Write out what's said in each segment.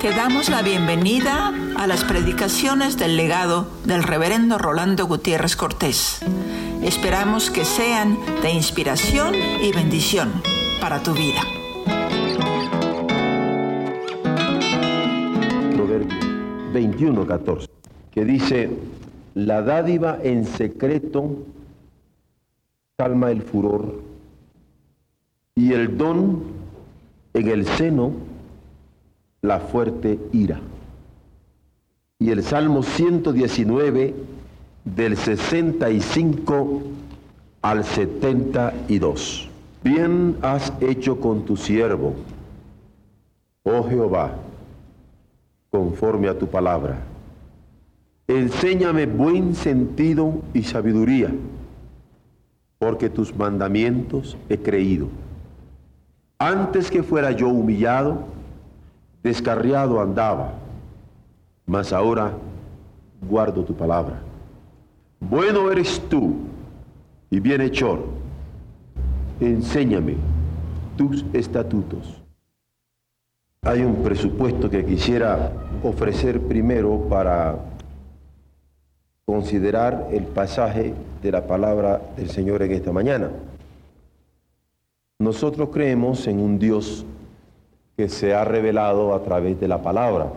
Te damos la bienvenida a las predicaciones del legado del reverendo Rolando Gutiérrez Cortés. Esperamos que sean de inspiración y bendición para tu vida. Proverbio 21, 14, que dice, la dádiva en secreto calma el furor y el don en el seno la fuerte ira. Y el Salmo 119 del 65 al 72. Bien has hecho con tu siervo, oh Jehová, conforme a tu palabra. Enséñame buen sentido y sabiduría, porque tus mandamientos he creído. Antes que fuera yo humillado, descarriado andaba, mas ahora guardo tu palabra. Bueno eres tú y bienhechor. Enséñame tus estatutos. Hay un presupuesto que quisiera ofrecer primero para considerar el pasaje de la palabra del Señor en esta mañana. Nosotros creemos en un Dios que se ha revelado a través de la palabra.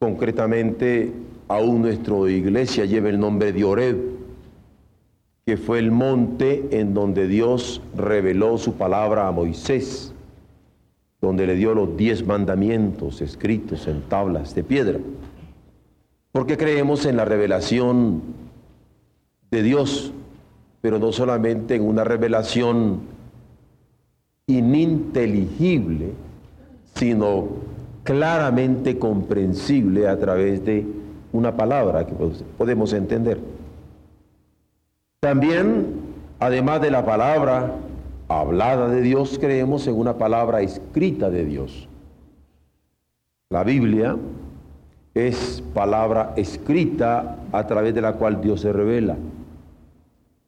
Concretamente, aún nuestra iglesia lleva el nombre de Oreb, que fue el monte en donde Dios reveló su palabra a Moisés, donde le dio los diez mandamientos escritos en tablas de piedra. Porque creemos en la revelación de Dios, pero no solamente en una revelación ininteligible, sino claramente comprensible a través de una palabra que podemos entender. También, además de la palabra hablada de Dios, creemos en una palabra escrita de Dios. La Biblia es palabra escrita a través de la cual Dios se revela.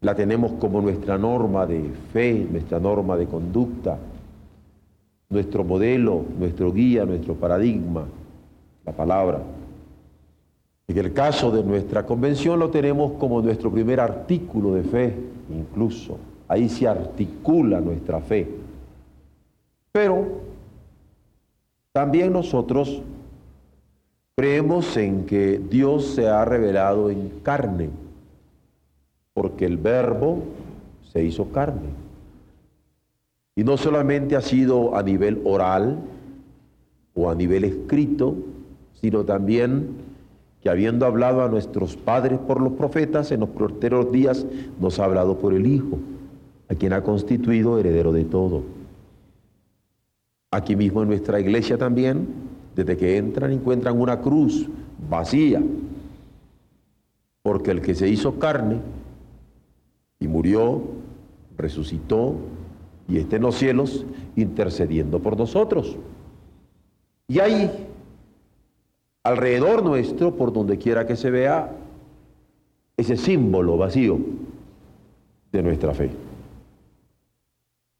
La tenemos como nuestra norma de fe, nuestra norma de conducta, nuestro modelo, nuestro guía, nuestro paradigma, la palabra. En el caso de nuestra convención lo tenemos como nuestro primer artículo de fe, incluso. Ahí se articula nuestra fe. Pero también nosotros creemos en que Dios se ha revelado en carne, porque el verbo se hizo carne. Y no solamente ha sido a nivel oral o a nivel escrito, sino también que habiendo hablado a nuestros padres por los profetas, en los porteros días nos ha hablado por el Hijo, a quien ha constituido heredero de todo. Aquí mismo en nuestra iglesia también, desde que entran encuentran una cruz vacía, porque el que se hizo carne y murió, resucitó, y esté en los cielos intercediendo por nosotros. Y hay alrededor nuestro, por donde quiera que se vea, ese símbolo vacío de nuestra fe.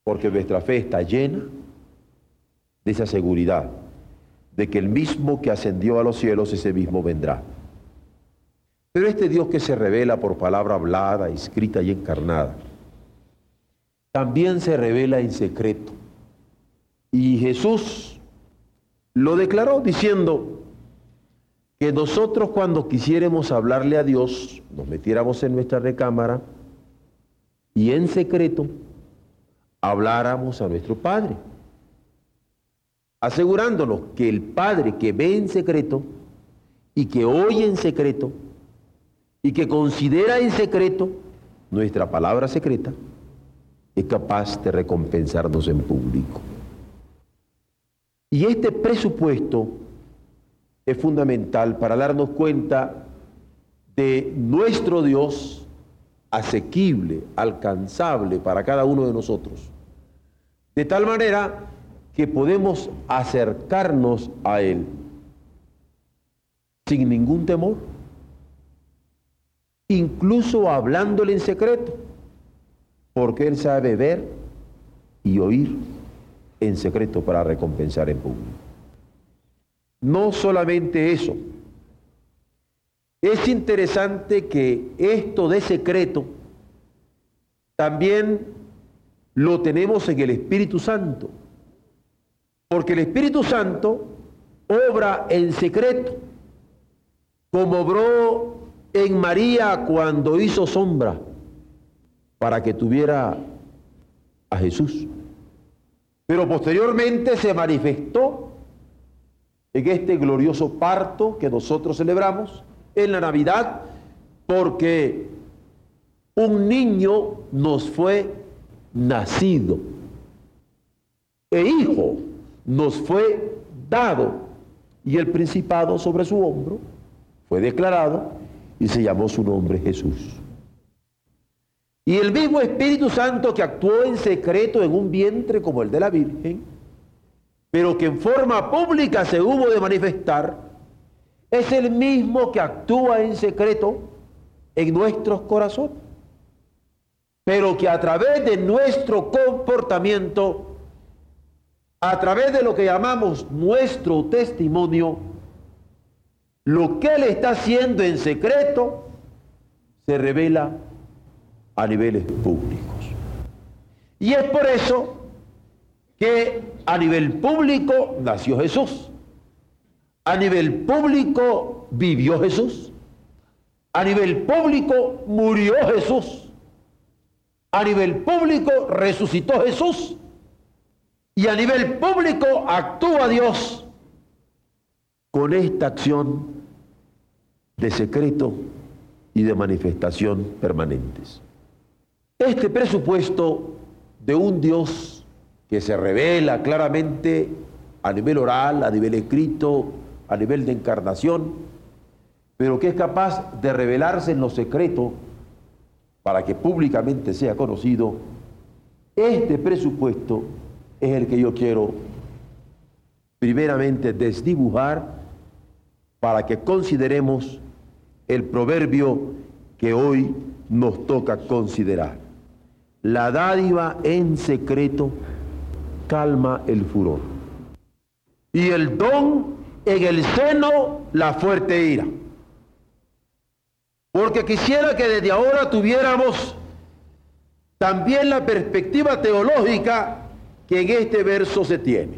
Porque nuestra fe está llena de esa seguridad de que el mismo que ascendió a los cielos, ese mismo vendrá. Pero este Dios que se revela por palabra hablada, escrita y encarnada, también se revela en secreto. Y Jesús lo declaró diciendo que nosotros cuando quisiéramos hablarle a Dios, nos metiéramos en nuestra recámara y en secreto habláramos a nuestro Padre, asegurándonos que el Padre que ve en secreto y que oye en secreto y que considera en secreto nuestra palabra secreta, es capaz de recompensarnos en público. Y este presupuesto es fundamental para darnos cuenta de nuestro Dios asequible, alcanzable para cada uno de nosotros. De tal manera que podemos acercarnos a Él sin ningún temor, incluso hablándole en secreto porque Él sabe ver y oír en secreto para recompensar en público. No solamente eso, es interesante que esto de secreto también lo tenemos en el Espíritu Santo, porque el Espíritu Santo obra en secreto, como obró en María cuando hizo sombra para que tuviera a Jesús. Pero posteriormente se manifestó en este glorioso parto que nosotros celebramos en la Navidad, porque un niño nos fue nacido e hijo nos fue dado y el principado sobre su hombro fue declarado y se llamó su nombre Jesús. Y el mismo Espíritu Santo que actuó en secreto en un vientre como el de la Virgen, pero que en forma pública se hubo de manifestar, es el mismo que actúa en secreto en nuestros corazones, pero que a través de nuestro comportamiento, a través de lo que llamamos nuestro testimonio, lo que Él está haciendo en secreto se revela a niveles públicos. Y es por eso que a nivel público nació Jesús. A nivel público vivió Jesús. A nivel público murió Jesús. A nivel público resucitó Jesús. Y a nivel público actúa Dios con esta acción de secreto y de manifestación permanentes. Este presupuesto de un Dios que se revela claramente a nivel oral, a nivel escrito, a nivel de encarnación, pero que es capaz de revelarse en lo secreto para que públicamente sea conocido, este presupuesto es el que yo quiero primeramente desdibujar para que consideremos el proverbio que hoy nos toca considerar. La dádiva en secreto calma el furor. Y el don en el seno la fuerte ira. Porque quisiera que desde ahora tuviéramos también la perspectiva teológica que en este verso se tiene.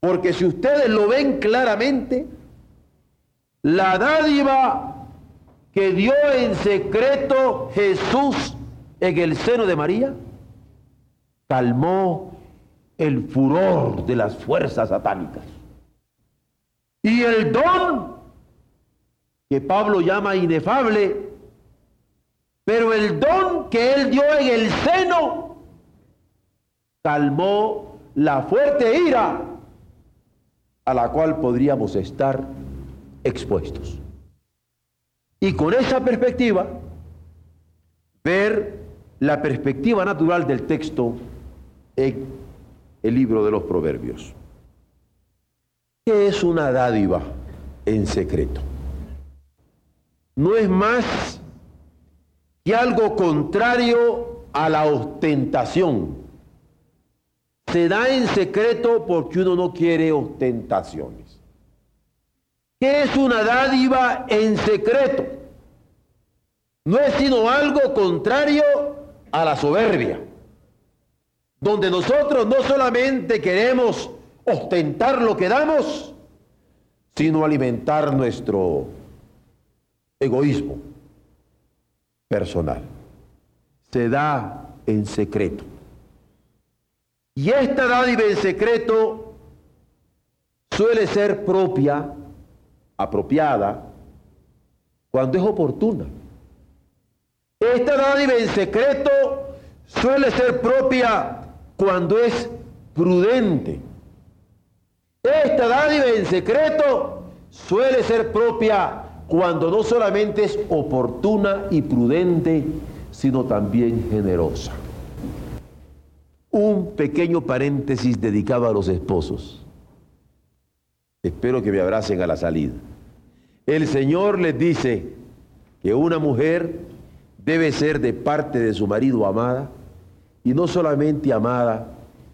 Porque si ustedes lo ven claramente, la dádiva que dio en secreto Jesús en el seno de María calmó el furor de las fuerzas satánicas. Y el don que Pablo llama inefable, pero el don que él dio en el seno calmó la fuerte ira a la cual podríamos estar expuestos. Y con esa perspectiva, ver la perspectiva natural del texto en el libro de los proverbios. ¿Qué es una dádiva en secreto? No es más que algo contrario a la ostentación. Se da en secreto porque uno no quiere ostentaciones. ¿Qué es una dádiva en secreto? No es sino algo contrario a la soberbia, donde nosotros no solamente queremos ostentar lo que damos, sino alimentar nuestro egoísmo personal. Se da en secreto. Y esta dádiva en secreto suele ser propia, apropiada, cuando es oportuna esta dádiva en secreto suele ser propia cuando es prudente. Esta dádiva en secreto suele ser propia cuando no solamente es oportuna y prudente, sino también generosa. Un pequeño paréntesis dedicado a los esposos. Espero que me abracen a la salida. El Señor les dice que una mujer debe ser de parte de su marido amada, y no solamente amada,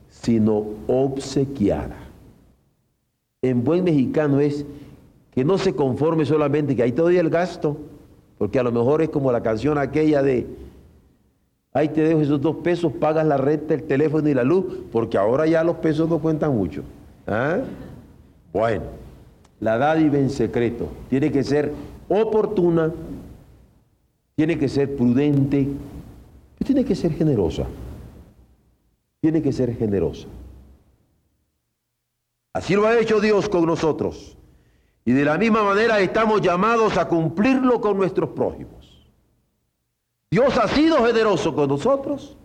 sino obsequiada. en buen mexicano es que no se conforme solamente que ahí te doy el gasto, porque a lo mejor es como la canción aquella de, ahí te dejo esos dos pesos, pagas la renta, el teléfono y la luz, porque ahora ya los pesos no cuentan mucho. ¿Ah? Bueno, la dádiva en secreto tiene que ser oportuna, tiene que ser prudente, tiene que ser generosa. Tiene que ser generosa. Así lo ha hecho Dios con nosotros. Y de la misma manera estamos llamados a cumplirlo con nuestros prójimos. Dios ha sido generoso con nosotros.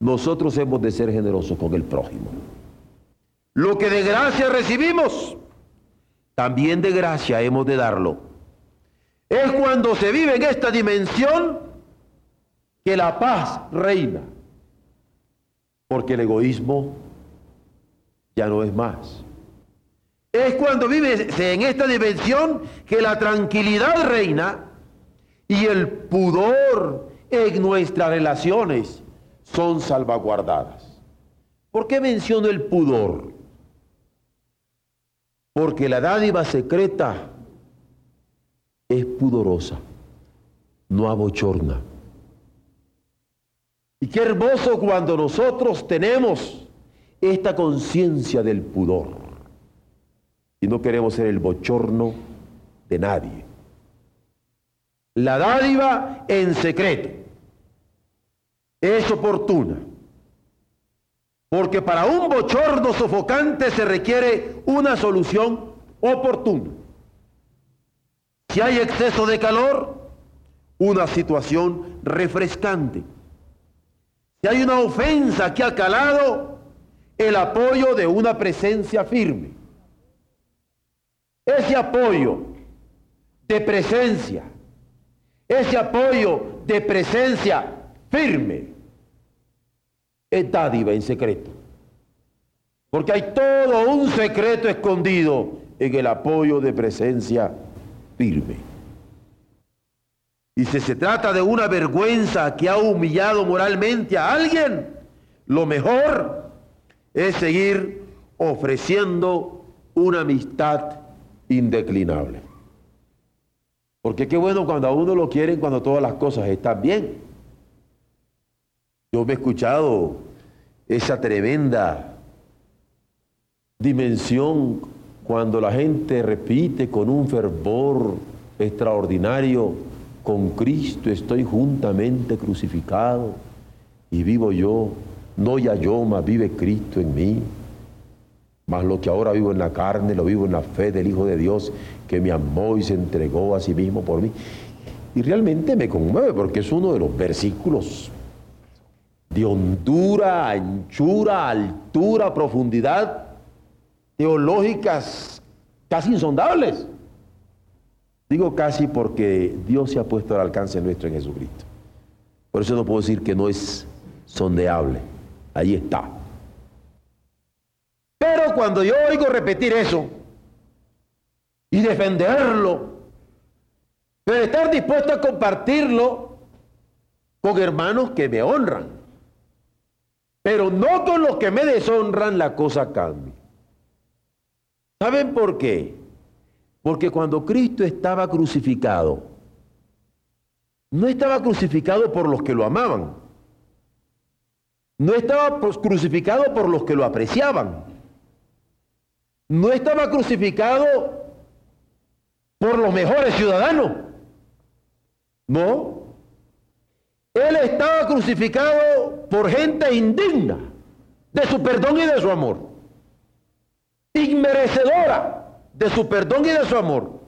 Nosotros hemos de ser generosos con el prójimo. Lo que de gracia recibimos, también de gracia hemos de darlo. Es cuando se vive en esta dimensión que la paz reina. Porque el egoísmo ya no es más. Es cuando vives en esta dimensión que la tranquilidad reina y el pudor en nuestras relaciones son salvaguardadas. ¿Por qué menciono el pudor? Porque la dádiva secreta es pudorosa, no abochorna. Y qué hermoso cuando nosotros tenemos esta conciencia del pudor. Y no queremos ser el bochorno de nadie. La dádiva en secreto es oportuna. Porque para un bochorno sofocante se requiere una solución oportuna. Si hay exceso de calor, una situación refrescante. Si hay una ofensa que ha calado, el apoyo de una presencia firme. Ese apoyo de presencia, ese apoyo de presencia firme, es dádiva en secreto. Porque hay todo un secreto escondido en el apoyo de presencia firme. Y si se trata de una vergüenza que ha humillado moralmente a alguien, lo mejor es seguir ofreciendo una amistad indeclinable. Porque qué bueno cuando a uno lo quieren cuando todas las cosas están bien. Yo me he escuchado esa tremenda dimensión cuando la gente repite con un fervor extraordinario, con Cristo estoy juntamente crucificado y vivo yo no ya yo, mas vive Cristo en mí. Mas lo que ahora vivo en la carne, lo vivo en la fe del Hijo de Dios, que me amó y se entregó a sí mismo por mí. Y realmente me conmueve porque es uno de los versículos de hondura, anchura, altura, profundidad, teológicas casi insondables. Digo casi porque Dios se ha puesto al alcance nuestro en Jesucristo. Por eso no puedo decir que no es sondeable. Ahí está. Pero cuando yo oigo repetir eso y defenderlo, pero estar dispuesto a compartirlo con hermanos que me honran, pero no con los que me deshonran, la cosa cambia. ¿Saben por qué? Porque cuando Cristo estaba crucificado, no estaba crucificado por los que lo amaban, no estaba crucificado por los que lo apreciaban. No estaba crucificado por los mejores ciudadanos. No. Él estaba crucificado por gente indigna de su perdón y de su amor. Inmerecedora de su perdón y de su amor.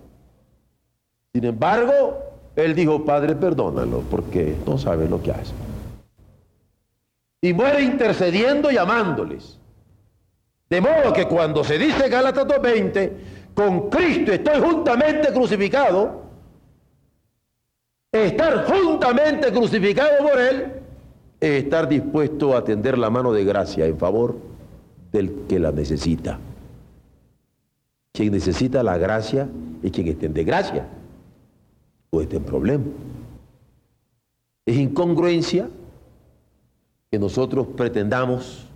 Sin embargo, él dijo, Padre, perdónalo porque no sabe lo que hace y muere intercediendo y amándoles. De modo que cuando se dice Gálatas 2.20, con Cristo estoy juntamente crucificado, estar juntamente crucificado por Él, es estar dispuesto a tender la mano de gracia en favor del que la necesita. Quien necesita la gracia es quien extiende gracia o está en problema. Es incongruencia que nosotros pretendamos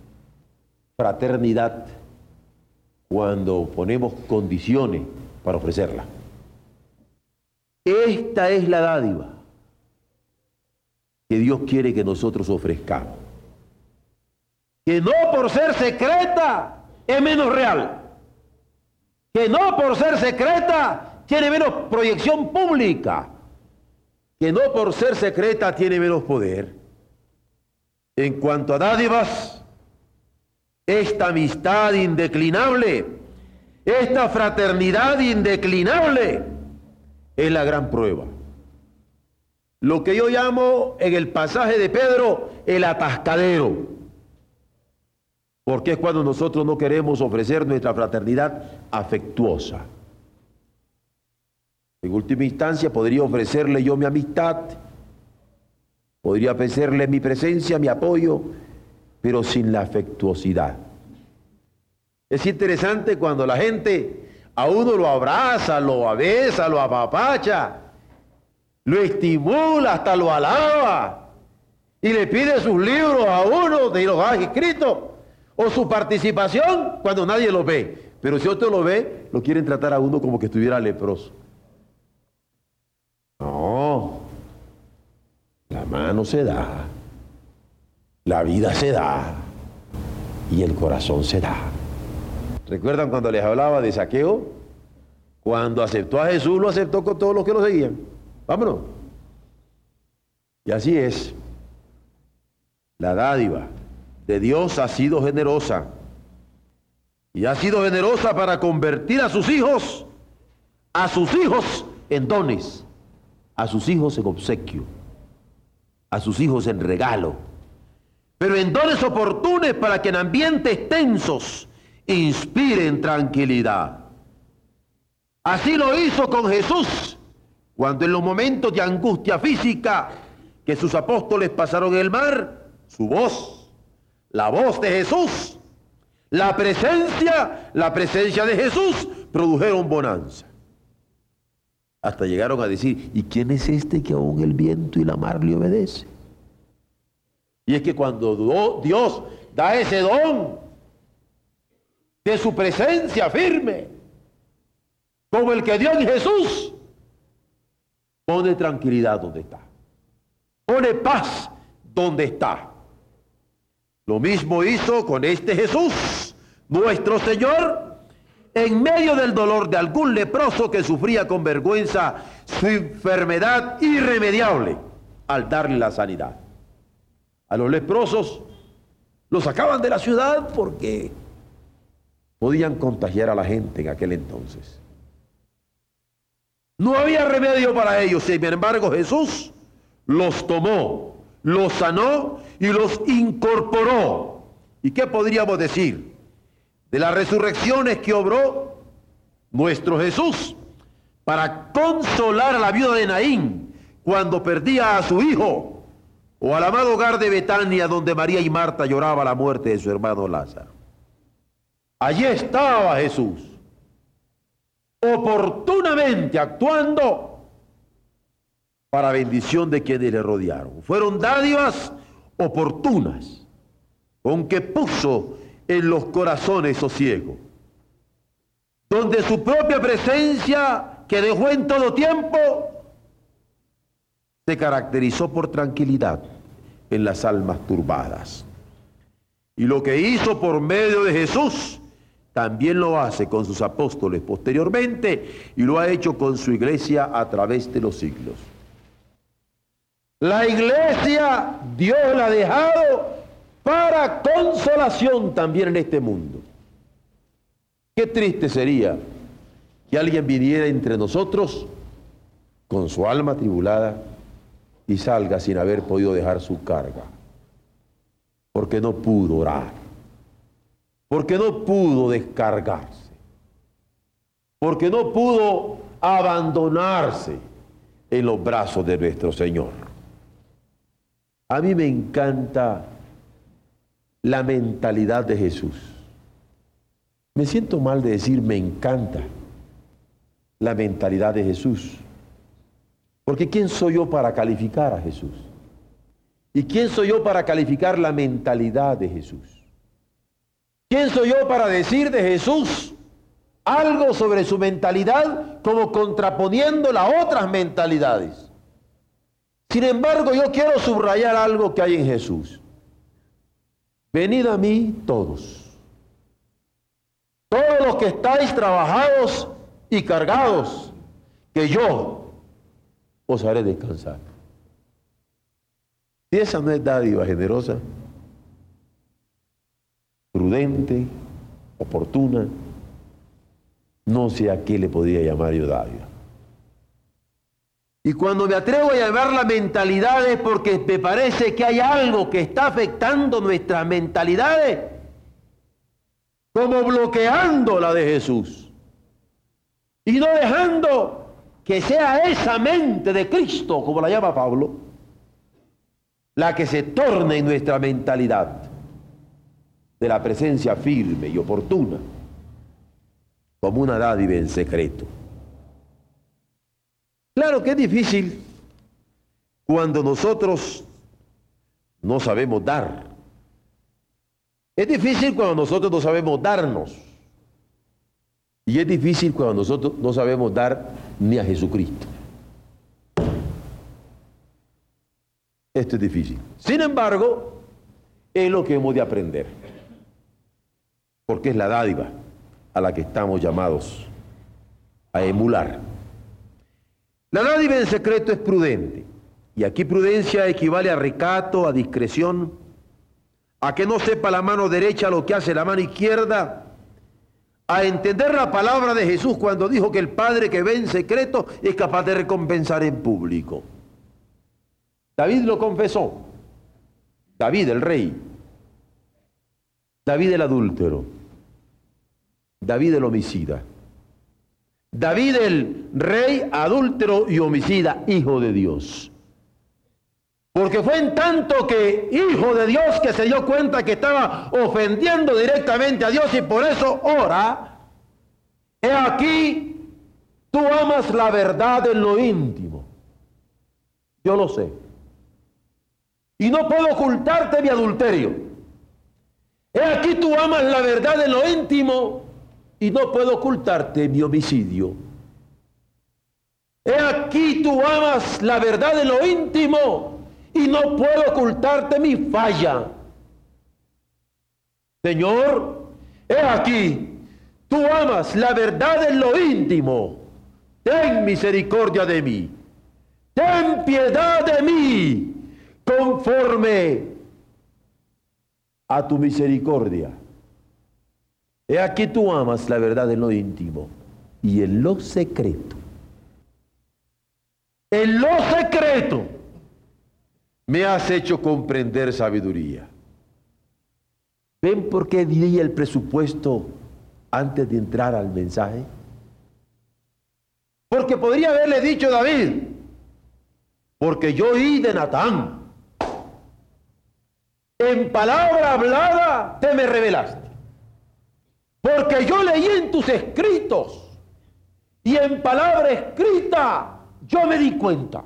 fraternidad cuando ponemos condiciones para ofrecerla. Esta es la dádiva que Dios quiere que nosotros ofrezcamos. Que no por ser secreta es menos real. Que no por ser secreta tiene menos proyección pública. Que no por ser secreta tiene menos poder. En cuanto a dádivas, esta amistad indeclinable, esta fraternidad indeclinable, es la gran prueba. Lo que yo llamo en el pasaje de Pedro el atascadero. Porque es cuando nosotros no queremos ofrecer nuestra fraternidad afectuosa. En última instancia podría ofrecerle yo mi amistad, podría ofrecerle mi presencia, mi apoyo, pero sin la afectuosidad. Es interesante cuando la gente a uno lo abraza, lo abesa, lo apapacha, lo estimula, hasta lo alaba y le pide sus libros a uno de los ha escrito o su participación cuando nadie lo ve. Pero si otro lo ve, lo quieren tratar a uno como que estuviera leproso. No, la mano se da, la vida se da y el corazón se da. ¿Recuerdan cuando les hablaba de saqueo? Cuando aceptó a Jesús, lo aceptó con todos los que lo seguían. Vámonos. Y así es. La dádiva de Dios ha sido generosa. Y ha sido generosa para convertir a sus hijos, a sus hijos en dones, a sus hijos en obsequio, a sus hijos en regalo, pero en dones oportunos para que en ambientes tensos inspiren tranquilidad. Así lo hizo con Jesús, cuando en los momentos de angustia física que sus apóstoles pasaron el mar, su voz, la voz de Jesús, la presencia, la presencia de Jesús produjeron bonanza. Hasta llegaron a decir, ¿y quién es este que aún el viento y la mar le obedece? Y es que cuando Dios da ese don de su presencia firme, como el que dio en Jesús, pone tranquilidad donde está. Pone paz donde está. Lo mismo hizo con este Jesús, nuestro Señor, en medio del dolor de algún leproso que sufría con vergüenza su enfermedad irremediable al darle la sanidad. A los leprosos los sacaban de la ciudad porque podían contagiar a la gente en aquel entonces. No había remedio para ellos, sin embargo Jesús los tomó, los sanó y los incorporó. ¿Y qué podríamos decir? De las resurrecciones que obró nuestro Jesús para consolar a la viuda de Naín cuando perdía a su hijo, o al amado hogar de Betania donde María y Marta lloraban la muerte de su hermano Lázaro. Allí estaba Jesús, oportunamente actuando para bendición de quienes le rodearon. Fueron dádivas oportunas, con que puso en los corazones sosiego, donde su propia presencia, que dejó en todo tiempo, se caracterizó por tranquilidad en las almas turbadas. Y lo que hizo por medio de Jesús, también lo hace con sus apóstoles posteriormente y lo ha hecho con su iglesia a través de los siglos. La iglesia Dios la ha dejado para consolación también en este mundo. Qué triste sería que alguien viniera entre nosotros con su alma tribulada y salga sin haber podido dejar su carga, porque no pudo orar porque no pudo descargarse, porque no pudo abandonarse en los brazos de nuestro Señor. A mí me encanta la mentalidad de Jesús. Me siento mal de decir me encanta la mentalidad de Jesús. Porque ¿quién soy yo para calificar a Jesús? ¿Y quién soy yo para calificar la mentalidad de Jesús? ¿Quién soy yo para decir de Jesús algo sobre su mentalidad como contraponiendo las otras mentalidades? Sin embargo, yo quiero subrayar algo que hay en Jesús. Venid a mí todos, todos los que estáis trabajados y cargados, que yo os haré descansar. Si esa no es dádiva generosa, prudente, oportuna, no sé a qué le podría llamar yo dádiva. Y cuando me atrevo a llamar la mentalidad es porque me parece que hay algo que está afectando nuestras mentalidades, como bloqueando la de Jesús. Y no dejando que sea esa mente de Cristo, como la llama Pablo, la que se torne en nuestra mentalidad de la presencia firme y oportuna, como una dádiva en secreto. Claro que es difícil cuando nosotros no sabemos dar. Es difícil cuando nosotros no sabemos darnos. Y es difícil cuando nosotros no sabemos dar ni a Jesucristo. Esto es difícil. Sin embargo, es lo que hemos de aprender. Porque es la dádiva a la que estamos llamados a emular. La dádiva en secreto es prudente. Y aquí prudencia equivale a recato, a discreción, a que no sepa la mano derecha lo que hace la mano izquierda, a entender la palabra de Jesús cuando dijo que el Padre que ve en secreto es capaz de recompensar en público. David lo confesó. David el rey. David el adúltero. David el homicida. David el rey adúltero y homicida, hijo de Dios. Porque fue en tanto que hijo de Dios que se dio cuenta que estaba ofendiendo directamente a Dios y por eso ora, he aquí, tú amas la verdad en lo íntimo. Yo lo sé. Y no puedo ocultarte mi adulterio. He aquí tú amas la verdad en lo íntimo y no puedo ocultarte mi homicidio. He aquí tú amas la verdad de lo íntimo y no puedo ocultarte mi falla. Señor, he aquí, tú amas la verdad en lo íntimo. Ten misericordia de mí. Ten piedad de mí conforme a tu misericordia. He aquí tú amas la verdad en lo íntimo y en lo secreto. En lo secreto me has hecho comprender sabiduría. ¿Ven por qué diría el presupuesto antes de entrar al mensaje? Porque podría haberle dicho David, porque yo oí de Natán. En palabra hablada te me revelaste. Porque yo leí en tus escritos y en palabra escrita yo me di cuenta.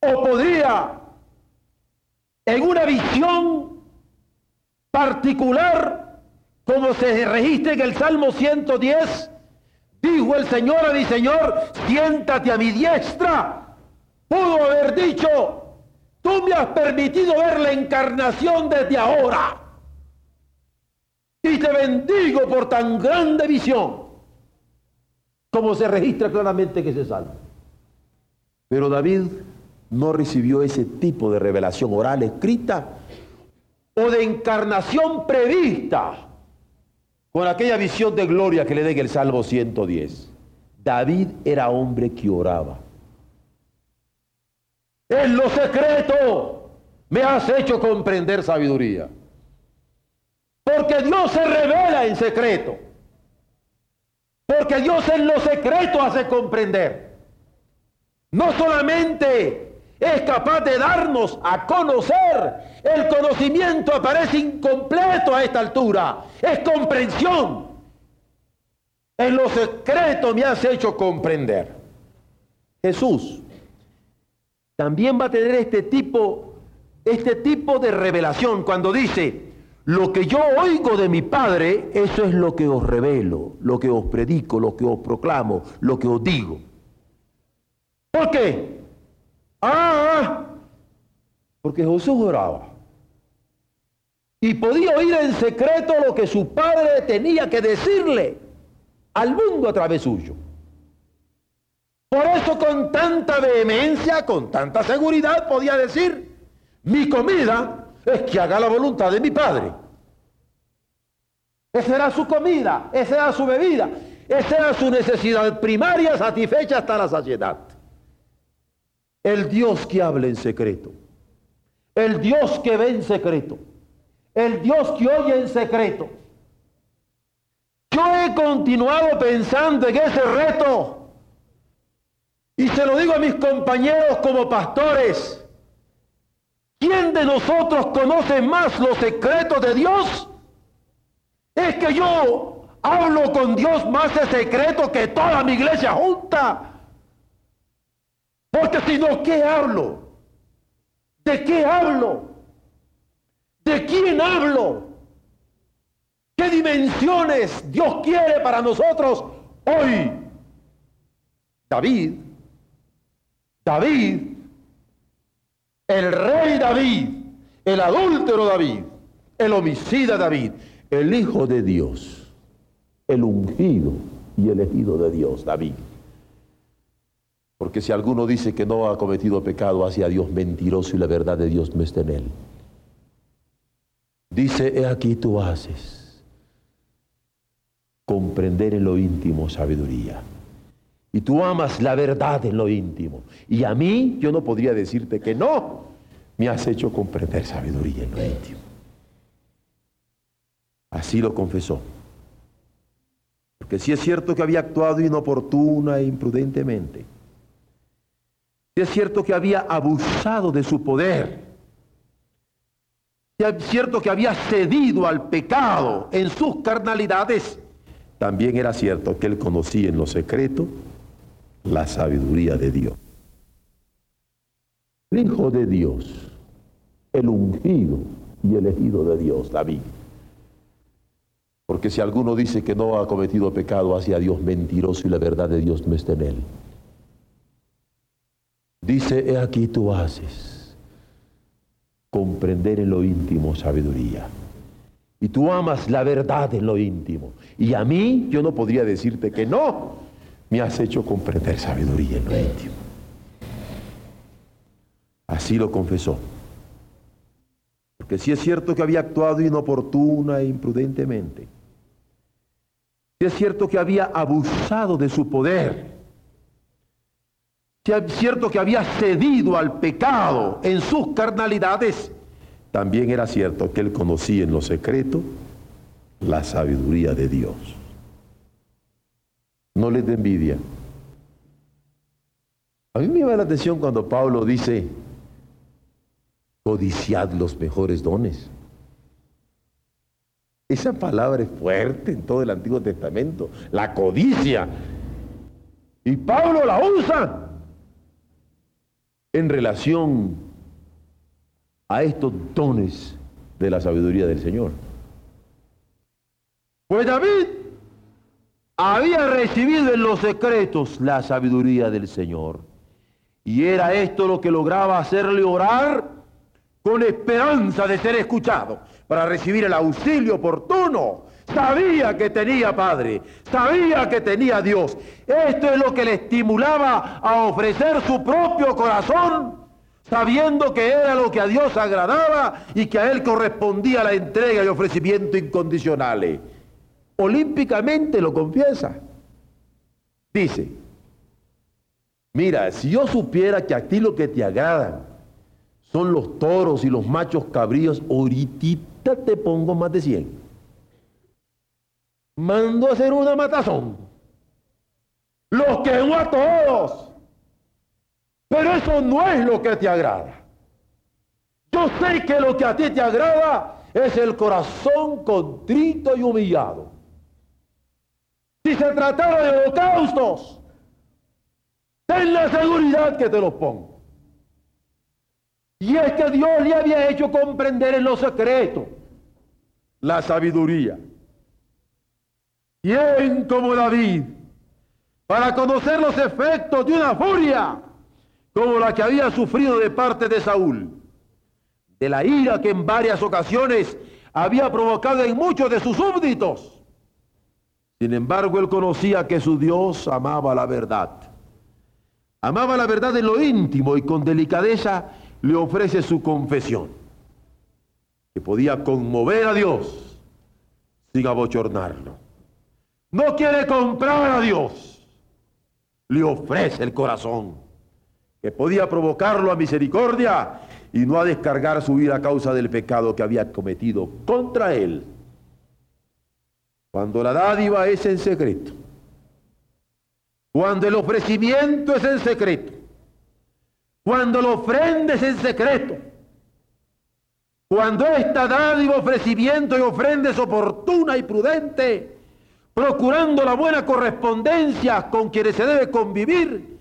O podría, en una visión particular, como se registra en el Salmo 110, dijo el Señor a mi Señor, siéntate a mi diestra. Pudo haber dicho, tú me has permitido ver la encarnación desde ahora y te bendigo por tan grande visión como se registra claramente que se salva. Pero David no recibió ese tipo de revelación oral escrita o de encarnación prevista con aquella visión de gloria que le den el Salmo 110. David era hombre que oraba. En lo secreto me has hecho comprender sabiduría. Porque Dios se revela en secreto. Porque Dios en lo secreto hace comprender. No solamente es capaz de darnos a conocer, el conocimiento aparece incompleto a esta altura. Es comprensión. En lo secreto me has hecho comprender. Jesús también va a tener este tipo, este tipo de revelación cuando dice, Lo que yo oigo de mi Padre, eso es lo que os revelo, lo que os predico, lo que os proclamo, lo que os digo. ¿Por qué? Ah, porque Jesús oraba. Y podía oír en secreto lo que su padre tenía que decirle al mundo a través suyo. Por eso con tanta vehemencia, con tanta seguridad podía decir, mi comida es que haga la voluntad de mi Padre. Esa era su comida, esa era su bebida, esa era su necesidad primaria satisfecha hasta la saciedad. El Dios que habla en secreto, el Dios que ve en secreto, el Dios que oye en secreto. Yo he continuado pensando en ese reto y se lo digo a mis compañeros como pastores. ¿Quién de nosotros conoce más los secretos de Dios? Es que yo hablo con Dios más de secreto que toda mi iglesia junta. Porque si no, ¿qué hablo? ¿De qué hablo? ¿De quién hablo? ¿Qué dimensiones Dios quiere para nosotros hoy? David, David el rey David, el adúltero David, el homicida David, el hijo de Dios, el ungido y elegido de Dios, David. Porque si alguno dice que no ha cometido pecado hacia Dios mentiroso y la verdad de Dios no está en él. Dice, he aquí tú haces comprender en lo íntimo sabiduría. Y tú amas la verdad en lo íntimo. Y a mí yo no podría decirte que no. Me has hecho comprender sabiduría en lo íntimo. Así lo confesó. Porque si es cierto que había actuado inoportuna e imprudentemente. Si es cierto que había abusado de su poder. Si es cierto que había cedido al pecado en sus carnalidades. También era cierto que él conocía en lo secreto la sabiduría de Dios. El Hijo de Dios, el ungido y elegido de Dios, David. Porque si alguno dice que no ha cometido pecado hacia Dios mentiroso y la verdad de Dios no está en él. Dice, he aquí tú haces comprender en lo íntimo sabiduría. Y tú amas la verdad en lo íntimo. Y a mí yo no podría decirte que no, me has hecho comprender sabiduría en lo íntimo. Así lo confesó. Porque si es cierto que había actuado inoportuna e imprudentemente. Si es cierto que había abusado de su poder. Si es cierto que había cedido al pecado en sus carnalidades. También era cierto que él conocía en lo secreto la sabiduría de Dios. No les dé envidia. A mí me llama la atención cuando Pablo dice, codiciad los mejores dones. Esa palabra es fuerte en todo el Antiguo Testamento, la codicia. Y Pablo la usa en relación a estos dones de la sabiduría del Señor. Pues David había recibido en los secretos la sabiduría del Señor. Y era esto lo que lograba hacerle orar con esperanza de ser escuchado para recibir el auxilio oportuno. Sabía que tenía Padre, sabía que tenía Dios. Esto es lo que le estimulaba a ofrecer su propio corazón, sabiendo que era lo que a Dios agradaba y que a Él correspondía la entrega y ofrecimiento incondicionales olímpicamente lo confiesa. Dice, mira, si yo supiera que a ti lo que te agradan son los toros y los machos cabríos, ahorita te pongo más de 100. Mando a hacer una matazón. Los quemo a todos. Pero eso no es lo que te agrada. Yo sé que lo que a ti te agrada es el corazón contrito y humillado. Si se tratara de holocaustos, ten la seguridad que te los pongo. Y es que Dios le había hecho comprender en lo secreto la sabiduría. ¿Quién como David para conocer los efectos de una furia como la que había sufrido de parte de Saúl? De la ira que en varias ocasiones había provocado en muchos de sus súbditos. Sin embargo, él conocía que su Dios amaba la verdad. Amaba la verdad en lo íntimo y con delicadeza le ofrece su confesión, que podía conmover a Dios sin abochornarlo. No quiere comprar a Dios, le ofrece el corazón, que podía provocarlo a misericordia y no a descargar su vida a causa del pecado que había cometido contra él. Cuando la dádiva es en secreto, cuando el ofrecimiento es en secreto, cuando lo ofrendes en secreto, cuando esta dádiva, ofrecimiento y ofrenda es oportuna y prudente, procurando la buena correspondencia con quienes se debe convivir,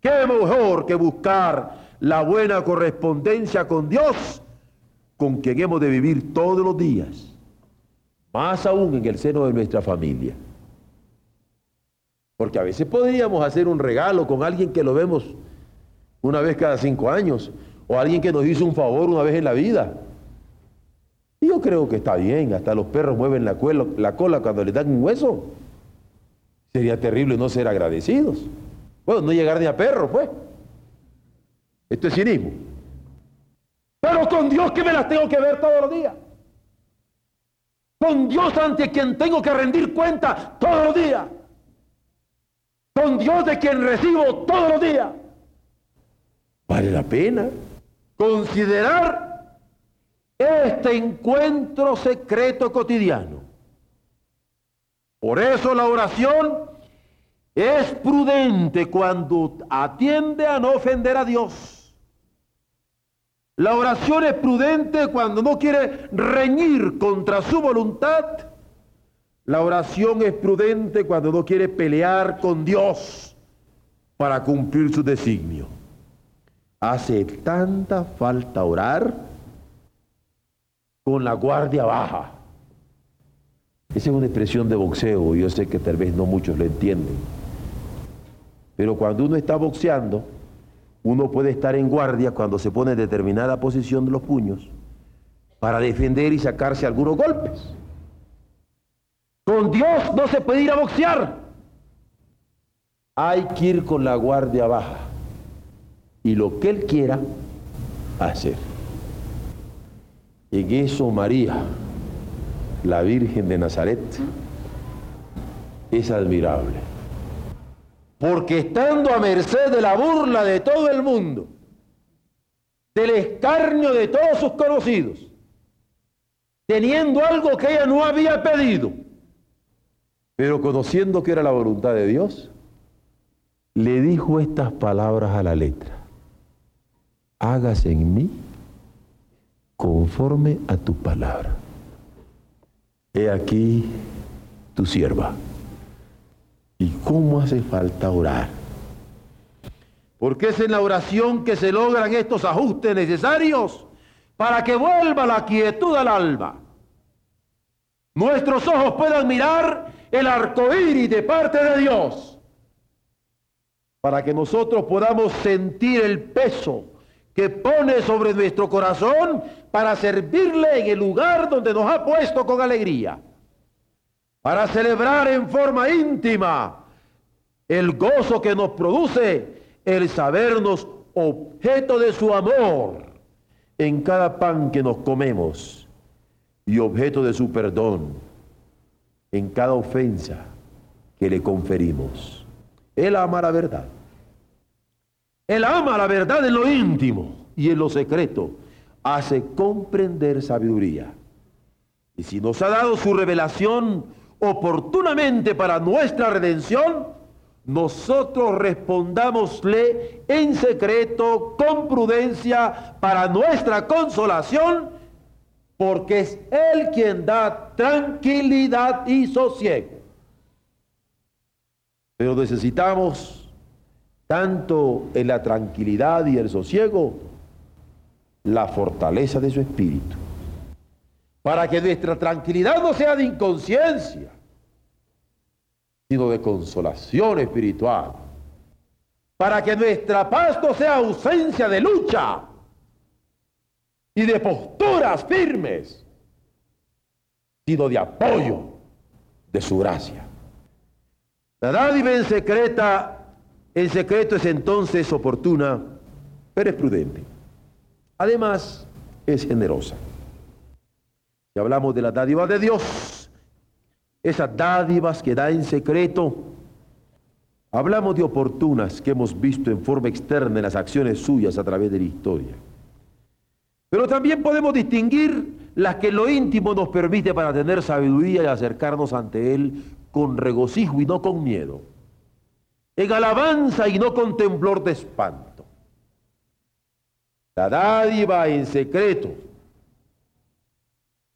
qué mejor que buscar la buena correspondencia con Dios, con quien hemos de vivir todos los días, más aún en el seno de nuestra familia. Porque a veces podríamos hacer un regalo con alguien que lo vemos una vez cada cinco años, o alguien que nos hizo un favor una vez en la vida. Y yo creo que está bien, hasta los perros mueven la, la cola cuando le dan un hueso. Sería terrible no ser agradecidos. Bueno, no llegar ni a perro, pues. Esto es cinismo. Pero con Dios que me las tengo que ver todos los días. Con Dios ante quien tengo que rendir cuenta todos los días. Con Dios de quien recibo todos los días. Vale la pena considerar este encuentro secreto cotidiano. Por eso la oración es prudente cuando atiende a no ofender a Dios. La oración es prudente cuando no quiere reñir contra su voluntad. La oración es prudente cuando no quiere pelear con Dios para cumplir su designio. Hace tanta falta orar con la guardia baja. Esa es una expresión de boxeo, yo sé que tal vez no muchos lo entienden. Pero cuando uno está boxeando, uno puede estar en guardia cuando se pone en determinada posición de los puños para defender y sacarse algunos golpes. Con Dios no se puede ir a boxear. Hay que ir con la guardia baja y lo que Él quiera hacer. En eso María, la Virgen de Nazaret, es admirable porque estando a merced de la burla de todo el mundo, del escarnio de todos sus conocidos, teniendo algo que ella no había pedido, pero conociendo que era la voluntad de Dios, le dijo estas palabras a la letra, hágase en mí conforme a tu palabra. He aquí tu sierva. ¿Y cómo hace falta orar? Porque es en la oración que se logran estos ajustes necesarios para que vuelva la quietud al alma. Nuestros ojos puedan mirar el arco iris de parte de Dios. Para que nosotros podamos sentir el peso que pone sobre nuestro corazón para servirle en el lugar donde nos ha puesto con alegría para celebrar en forma íntima el gozo que nos produce el sabernos objeto de su amor en cada pan que nos comemos y objeto de su perdón en cada ofensa que le conferimos. Él ama la verdad. Él ama la verdad en lo íntimo y en lo secreto. Hace comprender sabiduría. Y si nos ha dado su revelación oportunamente para nuestra redención, nosotros respondámosle en secreto, con prudencia, para nuestra consolación, porque es Él quien da tranquilidad y sosiego. Pero necesitamos, tanto en la tranquilidad y el sosiego, la fortaleza de su espíritu. Para que nuestra tranquilidad no sea de inconsciencia, sino de consolación espiritual, para que nuestra paz no sea ausencia de lucha y de posturas firmes, sino de apoyo de su gracia. La dádiva en secreta, en secreto es entonces oportuna, pero es prudente. Además, es generosa. Si hablamos de la dádiva de Dios, esas dádivas que da en secreto, hablamos de oportunas que hemos visto en forma externa en las acciones suyas a través de la historia. Pero también podemos distinguir las que lo íntimo nos permite para tener sabiduría y acercarnos ante Él con regocijo y no con miedo, en alabanza y no con temblor de espanto. La dádiva en secreto,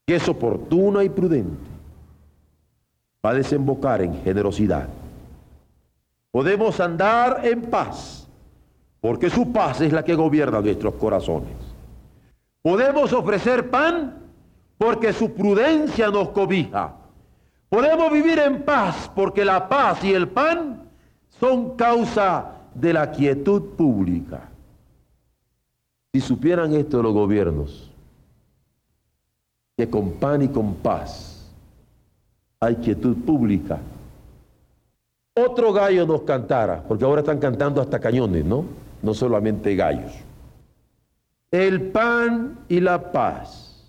que es oportuna y prudente, va a desembocar en generosidad. Podemos andar en paz, porque su paz es la que gobierna nuestros corazones. Podemos ofrecer pan, porque su prudencia nos cobija. Podemos vivir en paz, porque la paz y el pan son causa de la quietud pública. Si supieran esto los gobiernos, que con pan y con paz hay quietud pública, otro gallo nos cantara, porque ahora están cantando hasta cañones, ¿no? No solamente gallos. El pan y la paz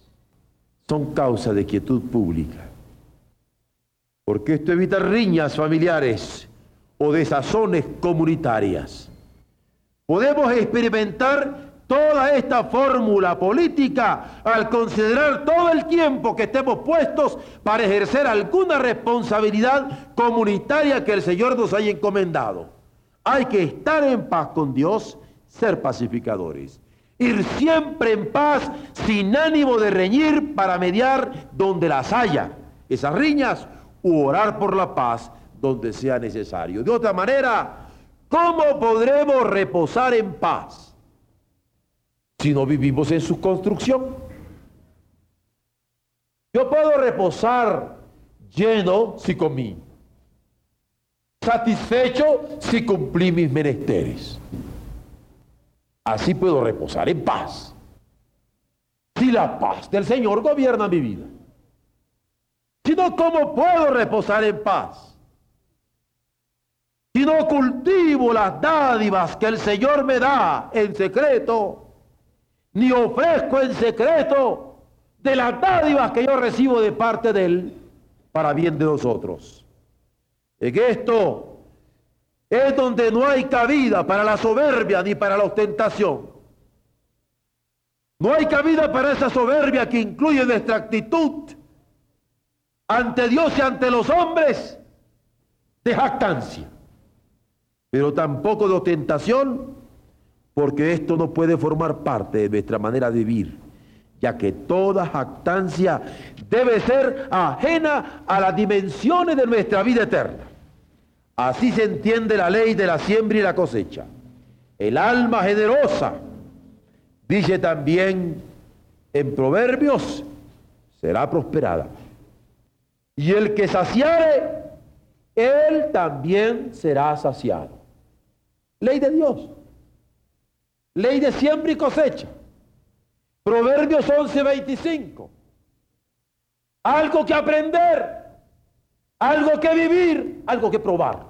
son causa de quietud pública, porque esto evita riñas familiares o desazones comunitarias. Podemos experimentar toda esta fórmula política al considerar todo el tiempo que estemos puestos para ejercer alguna responsabilidad comunitaria que el Señor nos haya encomendado. Hay que estar en paz con Dios, ser pacificadores. Ir siempre en paz, sin ánimo de reñir para mediar donde las haya, esas riñas, u orar por la paz donde sea necesario. De otra manera, ¿cómo podremos reposar en paz? Si no vivimos en su construcción. Yo puedo reposar lleno si comí, satisfecho si cumplí mis menesteres. Así puedo reposar en paz. Si la paz del Señor gobierna mi vida. Si no, ¿cómo puedo reposar en paz? Si no cultivo las dádivas que el Señor me da en secreto, ni ofrezco en secreto de las dádivas que yo recibo de parte de Él para bien de nosotros. En esto es donde no hay cabida para la soberbia ni para la ostentación. No hay cabida para esa soberbia que incluye nuestra actitud ante Dios y ante los hombres de jactancia, pero tampoco de ostentación porque esto no puede formar parte de nuestra manera de vivir, ya que toda jactancia debe ser ajena a las dimensiones de nuestra vida eterna. Así se entiende la ley de la siembra y la cosecha. El alma generosa, dice también en Proverbios, será prosperada. Y el que saciare, él también será saciado. Ley de Dios. Ley de siembra y cosecha. Proverbios 11:25. Algo que aprender, algo que vivir, algo que probar.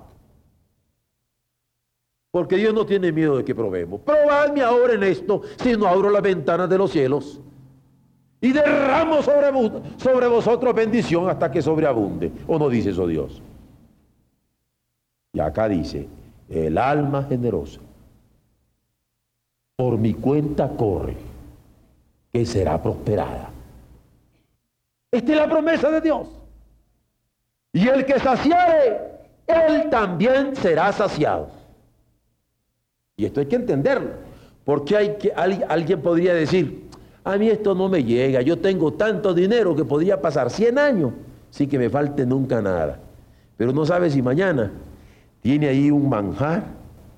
Porque Dios no tiene miedo de que probemos. Probadme ahora en esto si no abro las ventanas de los cielos. Y derramo sobre, sobre vosotros bendición hasta que sobreabunde. ¿O no dice eso Dios? Y acá dice, el alma generosa por mi cuenta corre, que será prosperada. Esta es la promesa de Dios. Y el que saciare, él también será saciado. Y esto hay que entenderlo, porque hay que, alguien podría decir, a mí esto no me llega, yo tengo tanto dinero que podría pasar 100 años sin que me falte nunca nada. Pero no sabe si mañana tiene ahí un manjar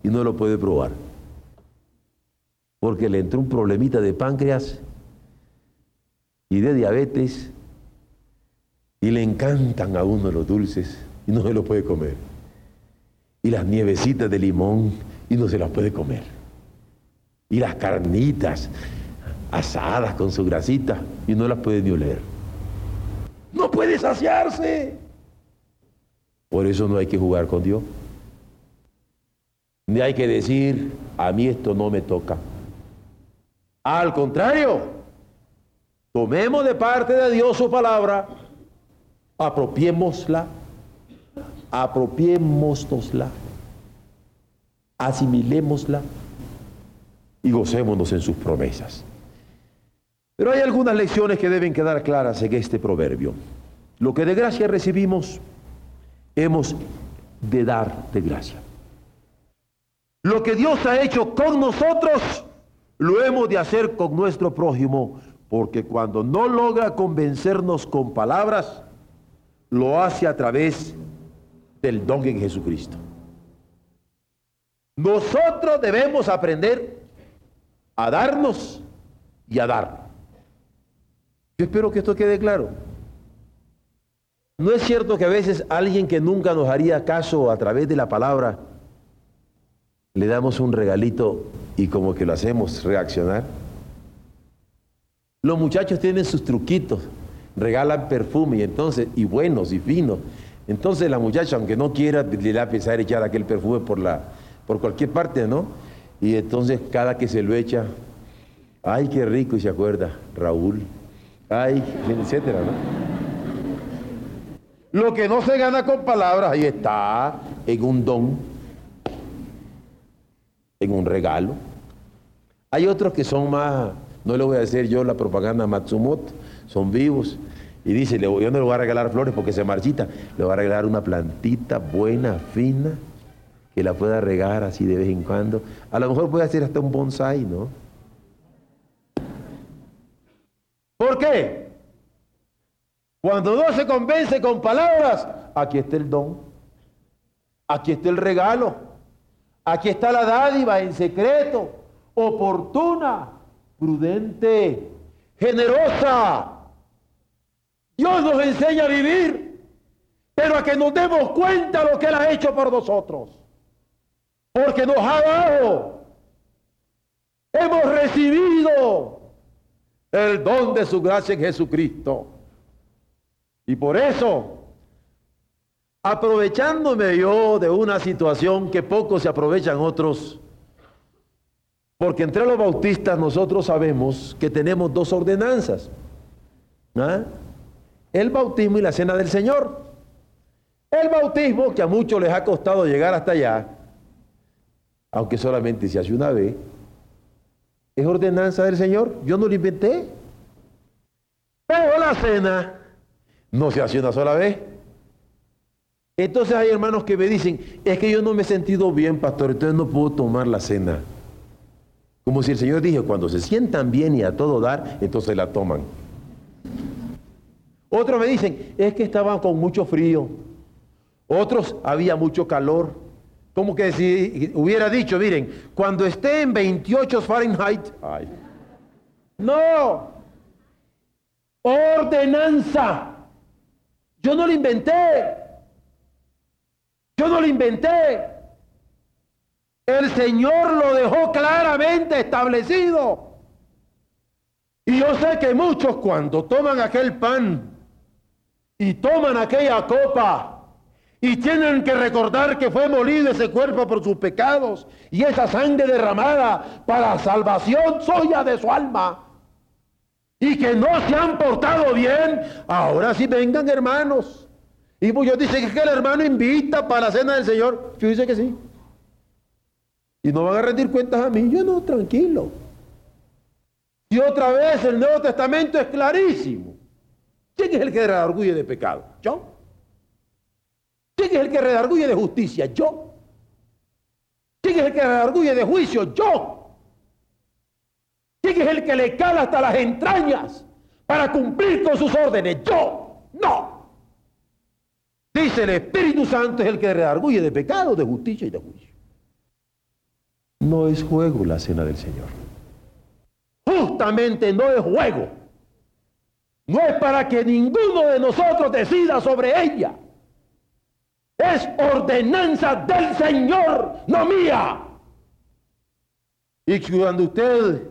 y no lo puede probar porque le entró un problemita de páncreas y de diabetes Y le encantan a uno los dulces y no se los puede comer. Y las nievecitas de limón y no se las puede comer. Y las carnitas asadas con su grasita y no las puede ni oler. No puede saciarse. Por eso no hay que jugar con Dios. Ni hay que decir, a mí esto no me toca. Al contrario, tomemos de parte de Dios su palabra, apropiémosla, apropiémosla, asimilémosla y gocémonos en sus promesas. Pero hay algunas lecciones que deben quedar claras en este proverbio. Lo que de gracia recibimos, hemos de dar de gracia. Lo que Dios ha hecho con nosotros, lo hemos de hacer con nuestro prójimo, porque cuando no logra convencernos con palabras, lo hace a través del don en Jesucristo. Nosotros debemos aprender a darnos y a dar. Yo espero que esto quede claro. ¿No es cierto que a veces alguien que nunca nos haría caso a través de la palabra, le damos un regalito y como que lo hacemos reaccionar? Los muchachos tienen sus truquitos, regalan perfume y entonces, y buenos y finos. Entonces la muchacha, aunque no quiera, le va a empezar a echar aquel perfume por, la, por cualquier parte, ¿no? Y entonces cada que se lo echa, ay, qué rico, y se acuerda, Raúl, ay, etcétera, ¿no? Lo que no se gana con palabras, ahí está, en un don, en un regalo. Hay otros que son más, no le voy a decir yo la propaganda Matsumoto, son vivos. Y dice, yo no le voy a regalar flores porque se marchita, le voy a regalar una plantita buena, fina, que la pueda regar así de vez en cuando. A lo mejor puede hacer hasta un bonsai, ¿no? ¿Por qué? Cuando no se convence con palabras, aquí está el don, aquí está el regalo, aquí está la dádiva en secreto, oportuna, prudente, generosa. Dios nos enseña a vivir, pero a que nos demos cuenta lo que Él ha hecho por nosotros. Porque nos ha dado, hemos recibido el don de su gracia en Jesucristo. Y por eso, aprovechándome yo de una situación que pocos se aprovechan otros, porque entre los bautistas nosotros sabemos que tenemos dos ordenanzas. El bautismo y la cena del Señor. El bautismo, que a muchos les ha costado llegar hasta allá, aunque solamente se hace una vez, es ordenanza del Señor. Yo no lo inventé. Pero la cena no se hace una sola vez. Entonces hay hermanos que me dicen, es que yo no me he sentido bien, pastor, entonces no puedo tomar la cena. Como si el Señor dijo, cuando se sientan bien y a todo dar, entonces la toman. Otros me dicen, es que estaban con mucho frío. Otros había mucho calor. Como que si hubiera dicho, miren, cuando esté en 28 Fahrenheit, ay. no, ordenanza. Yo no lo inventé. Yo no lo inventé. El Señor lo dejó claramente establecido. Y yo sé que muchos cuando toman aquel pan y toman aquella copa y tienen que recordar que fue molido ese cuerpo por sus pecados y esa sangre derramada para salvación suya de su alma y que no se han portado bien, ahora sí vengan hermanos. Y yo dice que el hermano invita para la cena del Señor. Yo dice que sí. Y no van a rendir cuentas a mí. Yo no, tranquilo. Y otra vez el Nuevo Testamento es clarísimo. ¿Quién es el que redarguye de pecado? Yo. ¿Quién es el que redarguye de justicia? Yo. ¿Quién es el que redarguye de juicio? Yo. ¿Quién es el que le cala hasta las entrañas para cumplir con sus órdenes? Yo, no. Dice el Espíritu Santo es el que redarguye de pecado, de justicia y de juicio. No es juego la cena del Señor. Justamente no es juego. No es para que ninguno de nosotros decida sobre ella. Es ordenanza del Señor, no mía. Y cuando usted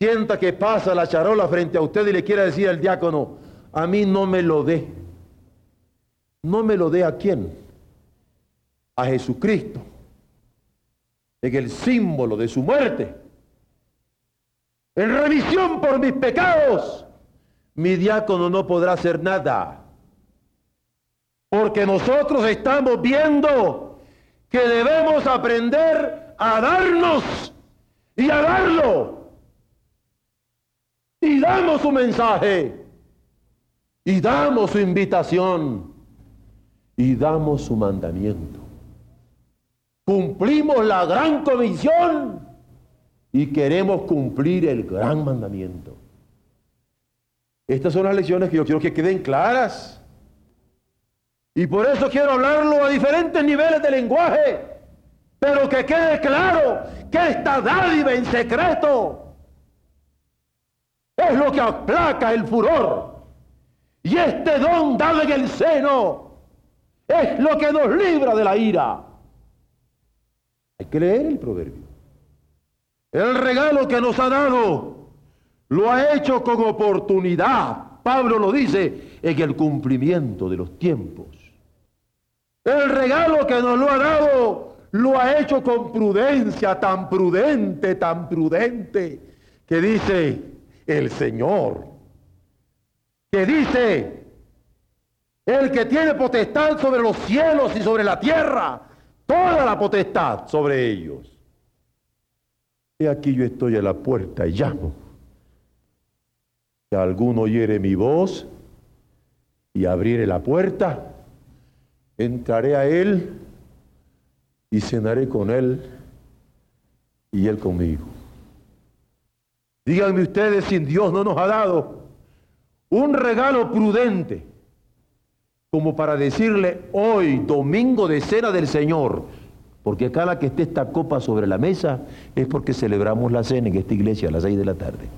sienta que pasa la charola frente a usted y le quiera decir al diácono, a mí no me lo dé. No me lo dé a quién? A Jesucristo. En el símbolo de su muerte. En remisión por mis pecados. Mi diácono no podrá hacer nada. Porque nosotros estamos viendo que debemos aprender a darnos y a darlo. Y damos su mensaje. Y damos su invitación. Y damos su mandamiento. Cumplimos la gran comisión y queremos cumplir el gran mandamiento. Estas son las lecciones que yo quiero que queden claras. Y por eso quiero hablarlo a diferentes niveles de lenguaje, pero que quede claro que esta dádiva en secreto es lo que aplaca el furor. Y este don dado en el seno es lo que nos libra de la ira. Que leer el proverbio. El regalo que nos ha dado lo ha hecho con oportunidad. Pablo lo dice en el cumplimiento de los tiempos. El regalo que nos lo ha dado lo ha hecho con prudencia, tan prudente, tan prudente, que dice el Señor, que dice el que tiene potestad sobre los cielos y sobre la tierra, toda la potestad sobre ellos. Y aquí yo estoy a la puerta y llamo. Si alguno oyere mi voz y abriere la puerta, entraré a él y cenaré con él y él conmigo. Díganme ustedes si Dios no nos ha dado un regalo prudente como para decirle hoy, domingo de cena del Señor, porque cada que esté esta copa sobre la mesa es porque celebramos la cena en esta iglesia a las seis de la tarde.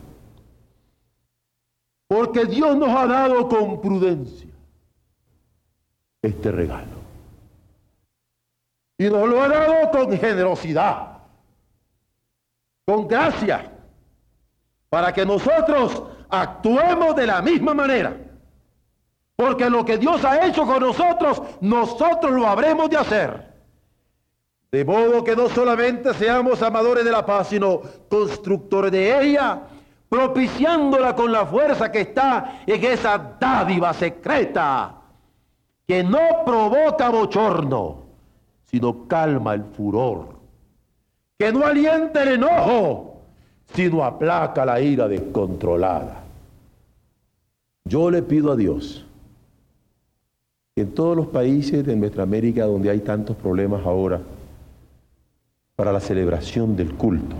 Porque Dios nos ha dado con prudencia este regalo. Y nos lo ha dado con generosidad, con gracia, para que nosotros actuemos de la misma manera. Porque lo que Dios ha hecho con nosotros, nosotros lo habremos de hacer. De modo que no solamente seamos amadores de la paz, sino constructores de ella, propiciándola con la fuerza que está en esa dádiva secreta, que no provoca bochorno, sino calma el furor, que no alienta el enojo, sino aplaca la ira descontrolada. Yo le pido a Dios en todos los países de nuestra América donde hay tantos problemas ahora para la celebración del culto,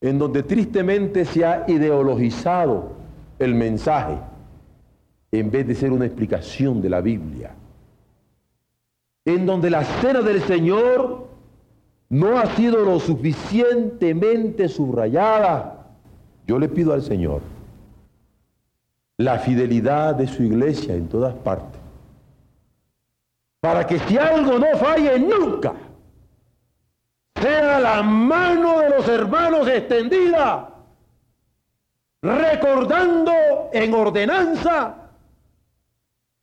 en donde tristemente se ha ideologizado el mensaje en vez de ser una explicación de la Biblia, en donde la cena del Señor no ha sido lo suficientemente subrayada, yo le pido al Señor la fidelidad de su iglesia en todas partes. Para que si algo no falle nunca, sea la mano de los hermanos extendida, recordando en ordenanza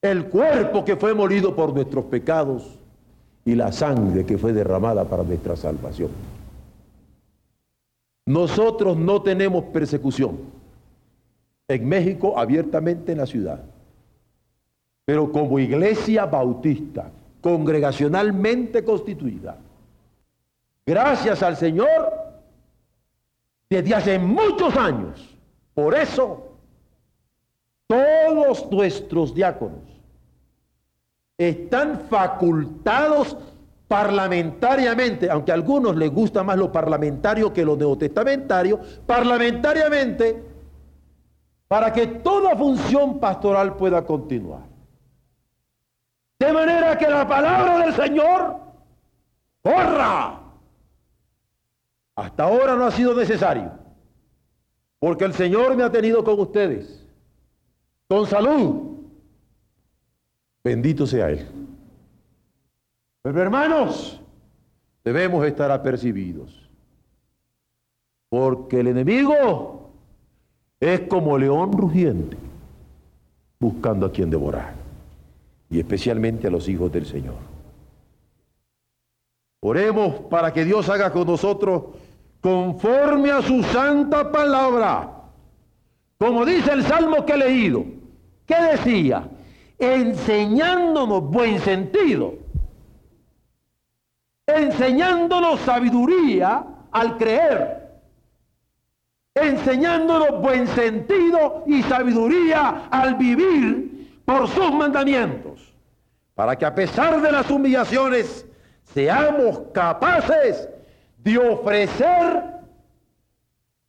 el cuerpo que fue molido por nuestros pecados y la sangre que fue derramada para nuestra salvación. Nosotros no tenemos persecución en México abiertamente en la ciudad. Pero como iglesia bautista, congregacionalmente constituida, gracias al Señor, desde hace muchos años, por eso todos nuestros diáconos están facultados parlamentariamente, aunque a algunos les gusta más lo parlamentario que lo neotestamentario, parlamentariamente para que toda función pastoral pueda continuar. De manera que la palabra del Señor corra. Hasta ahora no ha sido necesario. porque el Señor me ha tenido con ustedes, con salud. Bendito sea Él. Pero hermanos, debemos estar apercibidos, porque el enemigo es como león rugiente, buscando a quien devorar, y especialmente a los hijos del Señor. Oremos para que Dios haga con nosotros conforme a su santa palabra. Como dice el salmo que he leído, ¿qué decía? Enseñándonos buen sentido, enseñándonos sabiduría al creer, enseñándonos buen sentido y sabiduría al vivir por sus mandamientos, para que a pesar de las humillaciones seamos capaces de ofrecer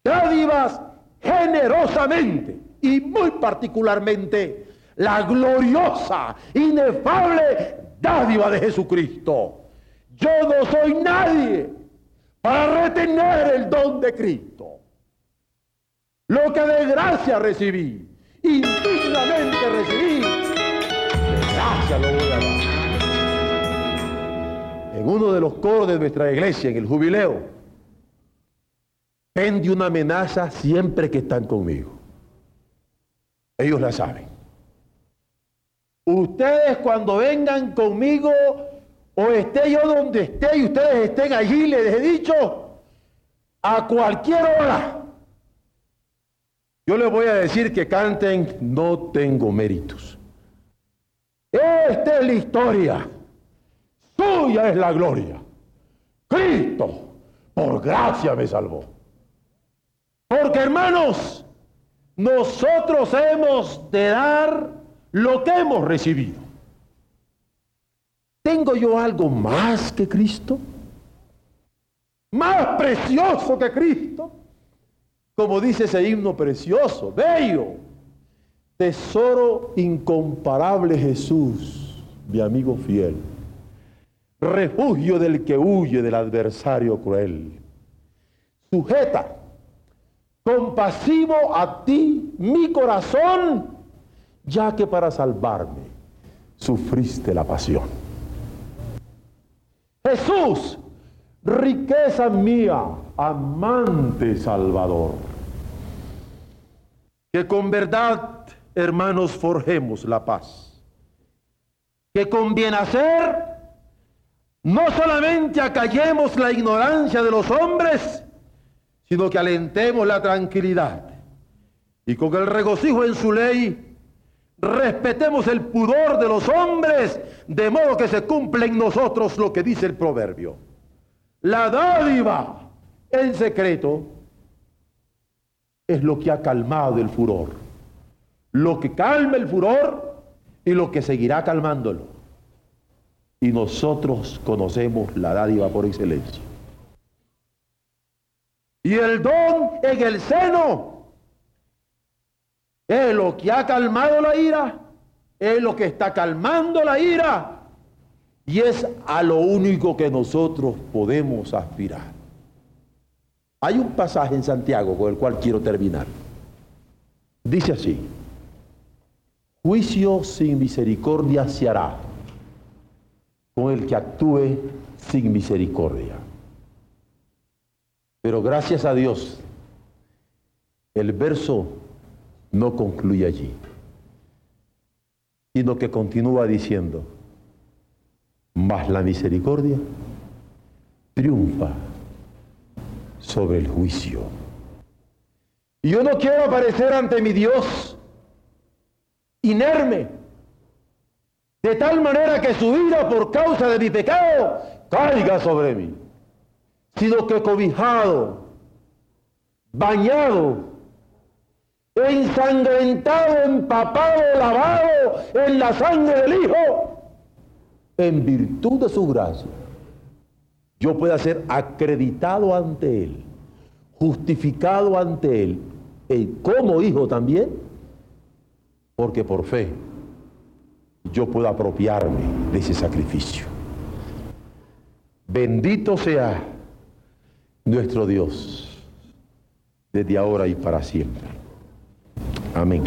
dádivas generosamente y muy particularmente la gloriosa, inefable dádiva de Jesucristo. Yo no soy nadie para retener el don de Cristo. Lo que de gracia recibí, indignamente recibí, de gracia lo voy a dar en uno de los coros de nuestra iglesia, en el jubileo, pende una amenaza siempre que están conmigo. Ellos la saben. Ustedes cuando vengan conmigo o esté yo donde esté y ustedes estén allí, les he dicho, a cualquier hora, yo les voy a decir que canten, no tengo méritos. Esta es la historia. Tuya es la gloria. Cristo, por gracia me salvó. Porque hermanos, nosotros hemos de dar lo que hemos recibido. ¿Tengo yo algo más que Cristo? ¿Más precioso que Cristo? Como dice ese himno precioso, bello. Tesoro incomparable Jesús, mi amigo fiel refugio del que huye del adversario cruel. Sujeta, compasivo a ti mi corazón, ya que para salvarme sufriste la pasión. Jesús, riqueza mía, amante Salvador. Que con verdad, hermanos, forjemos la paz. Que con bien hacer no solamente acallemos la ignorancia de los hombres, sino que alentemos la tranquilidad y con el regocijo en su ley respetemos el pudor de los hombres, de modo que se cumple en nosotros lo que dice el proverbio. La dádiva en secreto es lo que ha calmado el furor, lo que calma el furor y lo que seguirá calmándolo y nosotros conocemos la dádiva por excelencia. Y el don en el seno es lo que ha calmado la ira, es lo que está calmando la ira y es a lo único que nosotros podemos aspirar. Hay un pasaje en Santiago con el cual quiero terminar. Dice así, juicio sin misericordia se hará con el que actúe sin misericordia. Pero gracias a Dios, el verso no concluye allí, sino que continúa diciendo, mas la misericordia triunfa sobre el juicio. Y yo no quiero aparecer ante mi Dios inerme, de tal manera que su ira por causa de mi pecado caiga sobre mí, sino que cobijado, bañado, ensangrentado, empapado, lavado en la sangre del Hijo, en virtud de su gracia, yo pueda ser acreditado ante Él, justificado ante Él, y como hijo también, porque por fe yo puedo apropiarme de ese sacrificio. Bendito sea nuestro Dios, desde ahora y para siempre. Amén.